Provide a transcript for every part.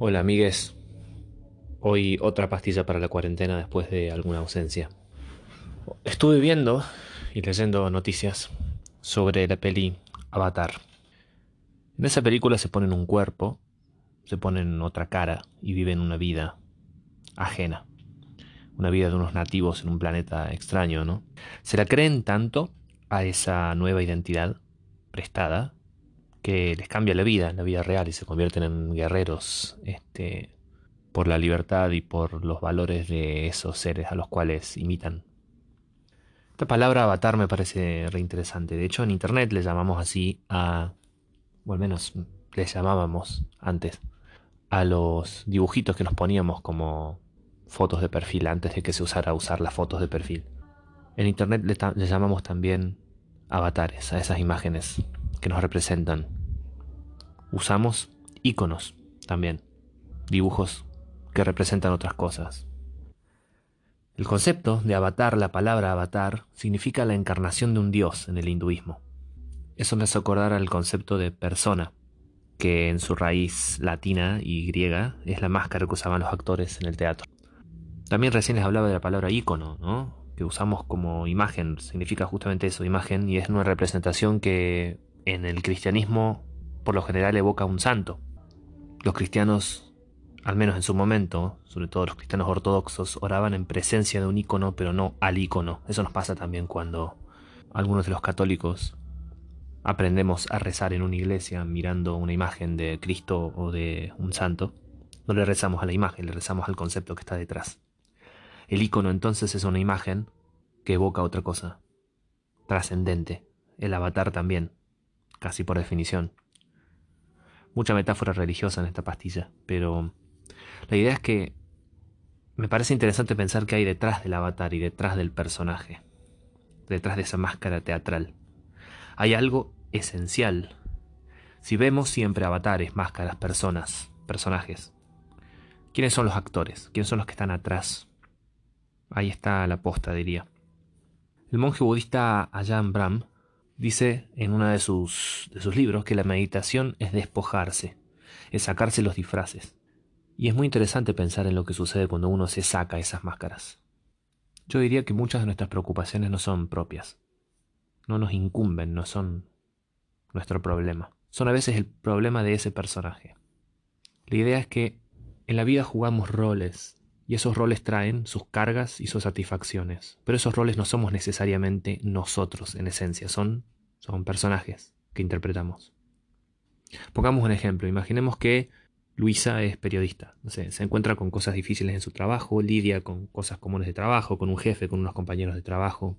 Hola amigues, hoy otra pastilla para la cuarentena después de alguna ausencia. Estuve viendo y leyendo noticias sobre la peli Avatar. En esa película se ponen un cuerpo, se ponen otra cara y viven una vida ajena. Una vida de unos nativos en un planeta extraño, ¿no? Se la creen tanto a esa nueva identidad prestada que les cambia la vida, la vida real, y se convierten en guerreros este, por la libertad y por los valores de esos seres a los cuales imitan. Esta palabra avatar me parece reinteresante. De hecho, en internet le llamamos así a, o al menos le llamábamos antes, a los dibujitos que nos poníamos como fotos de perfil antes de que se usara usar las fotos de perfil. En internet le llamamos también avatares a esas imágenes que nos representan. Usamos iconos también, dibujos que representan otras cosas. El concepto de avatar, la palabra avatar, significa la encarnación de un dios en el hinduismo. Eso me hace acordar al concepto de persona, que en su raíz latina y griega es la máscara que usaban los actores en el teatro. También recién les hablaba de la palabra icono, ¿no? que usamos como imagen, significa justamente eso, imagen, y es una representación que en el cristianismo por lo general evoca un santo. Los cristianos, al menos en su momento, sobre todo los cristianos ortodoxos, oraban en presencia de un icono, pero no al icono. Eso nos pasa también cuando algunos de los católicos aprendemos a rezar en una iglesia mirando una imagen de Cristo o de un santo. No le rezamos a la imagen, le rezamos al concepto que está detrás. El icono entonces es una imagen que evoca otra cosa, trascendente. El avatar también casi por definición. Mucha metáfora religiosa en esta pastilla, pero la idea es que me parece interesante pensar qué hay detrás del avatar y detrás del personaje, detrás de esa máscara teatral. Hay algo esencial. Si vemos siempre avatares, máscaras, personas, personajes, ¿quiénes son los actores? ¿Quiénes son los que están atrás? Ahí está la posta, diría. El monje budista Ajahn Brahm Dice en uno de sus, de sus libros que la meditación es despojarse, es sacarse los disfraces. Y es muy interesante pensar en lo que sucede cuando uno se saca esas máscaras. Yo diría que muchas de nuestras preocupaciones no son propias, no nos incumben, no son nuestro problema. Son a veces el problema de ese personaje. La idea es que en la vida jugamos roles y esos roles traen sus cargas y sus satisfacciones. Pero esos roles no somos necesariamente nosotros en esencia, son, son personajes que interpretamos. Pongamos un ejemplo, imaginemos que Luisa es periodista, se encuentra con cosas difíciles en su trabajo, lidia con cosas comunes de trabajo, con un jefe, con unos compañeros de trabajo.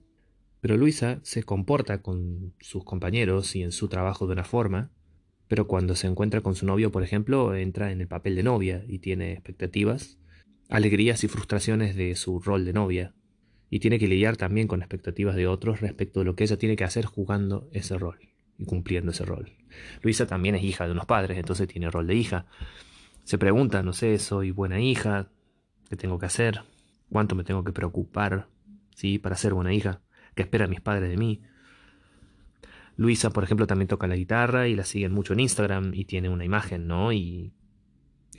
Pero Luisa se comporta con sus compañeros y en su trabajo de una forma, pero cuando se encuentra con su novio, por ejemplo, entra en el papel de novia y tiene expectativas alegrías y frustraciones de su rol de novia, y tiene que lidiar también con expectativas de otros respecto de lo que ella tiene que hacer jugando ese rol y cumpliendo ese rol. Luisa también es hija de unos padres, entonces tiene rol de hija. Se pregunta, no sé, soy buena hija, ¿qué tengo que hacer? ¿Cuánto me tengo que preocupar, sí, para ser buena hija? ¿Qué esperan mis padres de mí? Luisa, por ejemplo, también toca la guitarra y la siguen mucho en Instagram y tiene una imagen, ¿no? Y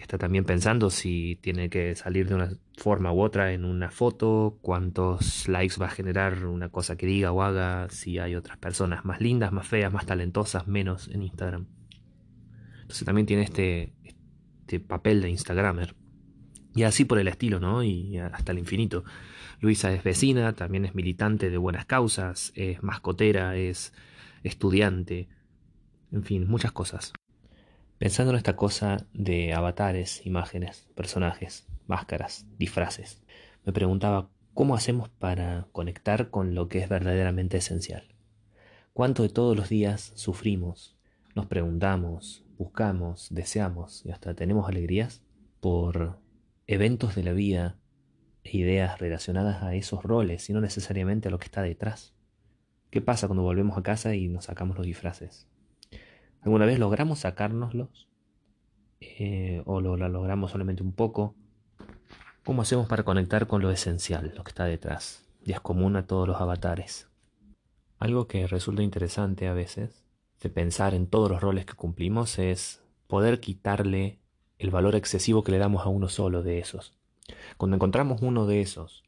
está también pensando si tiene que salir de una forma u otra en una foto, cuántos likes va a generar una cosa que diga o haga, si hay otras personas más lindas, más feas, más talentosas, menos en Instagram. Entonces también tiene este, este papel de Instagramer. Y así por el estilo, ¿no? Y hasta el infinito. Luisa es vecina, también es militante de buenas causas, es mascotera, es estudiante, en fin, muchas cosas. Pensando en esta cosa de avatares, imágenes, personajes, máscaras, disfraces, me preguntaba cómo hacemos para conectar con lo que es verdaderamente esencial. ¿Cuánto de todos los días sufrimos, nos preguntamos, buscamos, deseamos y hasta tenemos alegrías por eventos de la vida e ideas relacionadas a esos roles y no necesariamente a lo que está detrás? ¿Qué pasa cuando volvemos a casa y nos sacamos los disfraces? ¿Alguna vez logramos sacárnoslos? Eh, ¿O lo, logramos solamente un poco? ¿Cómo hacemos para conectar con lo esencial, lo que está detrás? Y es común a todos los avatares. Algo que resulta interesante a veces de pensar en todos los roles que cumplimos es poder quitarle el valor excesivo que le damos a uno solo de esos. Cuando encontramos uno de esos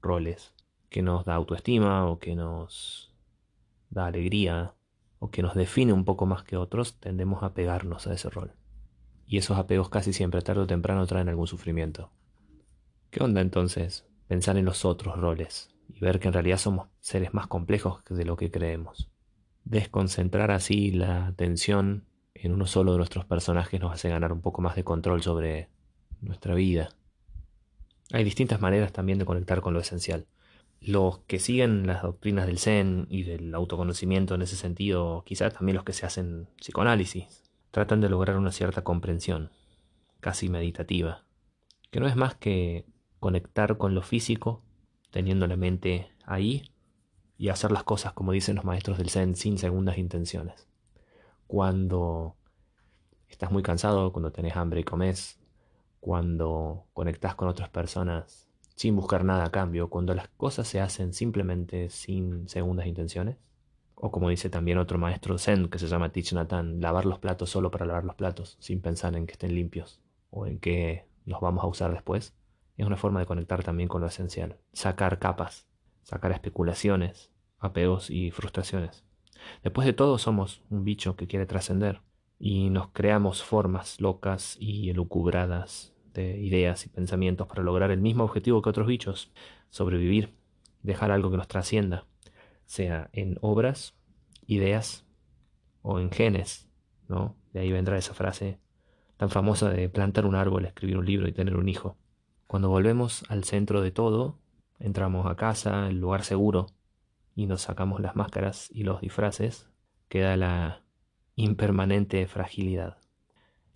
roles que nos da autoestima o que nos da alegría o que nos define un poco más que otros, tendemos a pegarnos a ese rol. Y esos apegos casi siempre, tarde o temprano, traen algún sufrimiento. ¿Qué onda entonces pensar en los otros roles y ver que en realidad somos seres más complejos de lo que creemos? Desconcentrar así la atención en uno solo de nuestros personajes nos hace ganar un poco más de control sobre nuestra vida. Hay distintas maneras también de conectar con lo esencial. Los que siguen las doctrinas del Zen y del autoconocimiento en ese sentido, quizás también los que se hacen psicoanálisis, tratan de lograr una cierta comprensión, casi meditativa, que no es más que conectar con lo físico, teniendo la mente ahí, y hacer las cosas como dicen los maestros del Zen sin segundas intenciones. Cuando estás muy cansado, cuando tenés hambre y comes, cuando conectás con otras personas sin buscar nada a cambio, cuando las cosas se hacen simplemente sin segundas intenciones. O como dice también otro maestro Zen que se llama Thich Nhat lavar los platos solo para lavar los platos, sin pensar en que estén limpios o en que los vamos a usar después. Es una forma de conectar también con lo esencial, sacar capas, sacar especulaciones, apegos y frustraciones. Después de todo somos un bicho que quiere trascender y nos creamos formas locas y elucubradas de ideas y pensamientos para lograr el mismo objetivo que otros bichos, sobrevivir, dejar algo que nos trascienda, sea en obras, ideas o en genes, ¿no? De ahí vendrá esa frase tan famosa de plantar un árbol, escribir un libro y tener un hijo. Cuando volvemos al centro de todo, entramos a casa, el lugar seguro, y nos sacamos las máscaras y los disfraces, queda la impermanente fragilidad.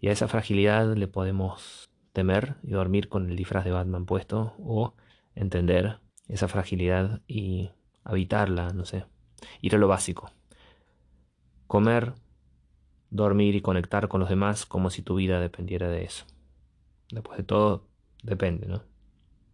Y a esa fragilidad le podemos temer y dormir con el disfraz de Batman puesto o entender esa fragilidad y habitarla, no sé, ir a lo básico. Comer, dormir y conectar con los demás como si tu vida dependiera de eso. Después de todo, depende, ¿no?